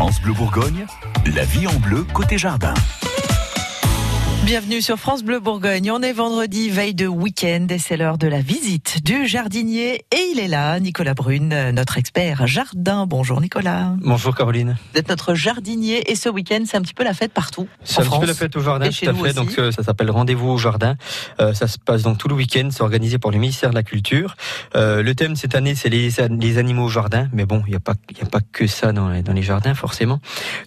France Bleu Bourgogne, la vie en bleu côté jardin. Bienvenue sur France Bleu Bourgogne. On est vendredi, veille de week-end et c'est l'heure de la visite du jardinier. Et il est là, Nicolas Brune, notre expert jardin. Bonjour Nicolas. Bonjour Caroline. Vous êtes notre jardinier et ce week-end, c'est un petit peu la fête partout. C'est un petit peu la fête au jardin, tout à fait. Donc euh, ça s'appelle Rendez-vous au jardin. Euh, ça se passe donc tout le week-end. C'est organisé par le ministère de la Culture. Euh, le thème cette année, c'est les, les, animaux au jardin. Mais bon, il n'y a pas, a pas que ça dans les, dans les jardins forcément.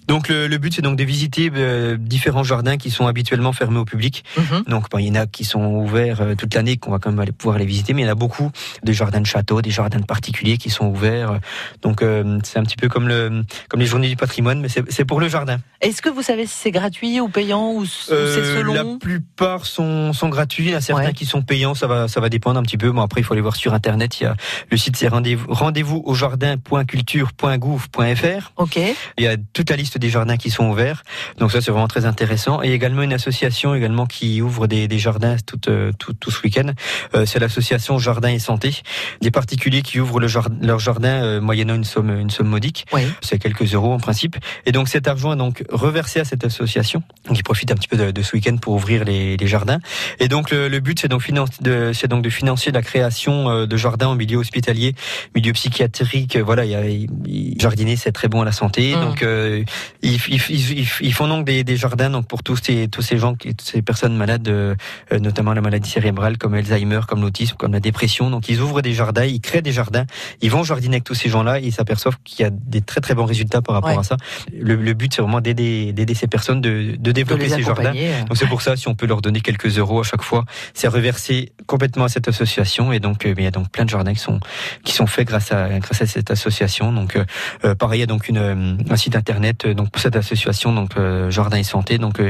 Donc le, le but, c'est donc de visiter différents jardins qui sont habituellement fermés au public. Mhm. Donc, il y en a qui sont ouverts euh, toute l'année, qu'on va quand même aller pouvoir les visiter, mais il y en a beaucoup des jardins de château, des jardins de particuliers qui sont ouverts. Donc, euh, c'est un petit peu comme le, comme les journées du patrimoine, mais c'est pour le jardin. Est-ce que vous savez si c'est gratuit ou payant ou, c'est euh, selon La plupart sont, sont gratuits. Il y a certains qui sont payants. Ça va, ça va dépendre un petit peu. Bon, après, il faut aller voir sur Internet. Il y a le site, c'est rendez-vous, rendez-vous au jardin.culture.gouv.fr. Ok. Il y a toute la liste des jardins qui sont ouverts. Donc ça, c'est vraiment très intéressant. Et également une association également qui ouvre des, des jardins tout, euh, tout, tout, ce week-end. Euh, c'est l'association Jardin et Santé. Des particuliers qui ouvrent le jardin, leur jardin moyennant une somme, une somme modique. Oui. C'est quelques euros en principe. Et donc cet argent est donc reversé à cette association qui profite un petit peu de, de ce week-end pour ouvrir les, les, jardins. Et donc le, le but c'est donc, de, c'est donc de financer la création euh, de jardins en milieu hospitalier, milieu psychiatrique. Voilà, il y a, jardiner c'est très bon à la santé. Mmh. Donc euh, ils, ils, ils, font donc des, des, jardins donc pour tous ces tous ces gens, ces personnes malades, euh, notamment la maladie cérébrale comme Alzheimer, comme l'autisme, comme la dépression. Donc ils ouvrent des jardins, ils créent des jardins, ils vont jardiner avec tous ces gens-là et ils s'aperçoivent qu'il y a des très très bons résultats par rapport à ça. Le, le but c'est vraiment d'aider d'aider ces personnes de, de développer ces jardins. Donc c'est pour ça, si on peut leur donner quelques euros à chaque fois, c'est reversé complètement à cette association. Et donc euh, il y a donc plein de jardins qui sont qui sont faits grâce à grâce à cette association. Donc euh, euh pareil, il y a donc une un site internet donc pour cette association donc euh, Jardin et Santé. Donc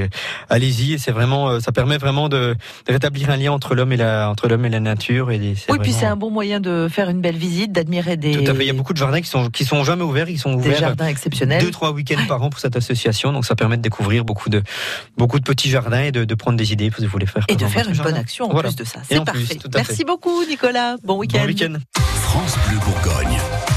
allez-y, c'est vraiment ça permet vraiment de, de, rétablir un lien entre l'homme et la entre l'homme et la nature. Et oui, vraiment... puis c'est un bon moyen de faire une belle visite, d'admirer des. Tout à fait. Il y a beaucoup de jardins qui sont qui sont jamais ouverts, ils sont ouverts. Des jardins exceptionnels. Deux trois week-ends par an pour cette association. Donc ça permet de découvrir beaucoup de beaucoup de petits jardins et de, de prendre des idées si vous voulez faire. Et de faire une bonne action en plus de ça. C'est parfait. Merci beaucoup Nicolas. Bon week-end. Bon week-end. France Bleu Bourgogne.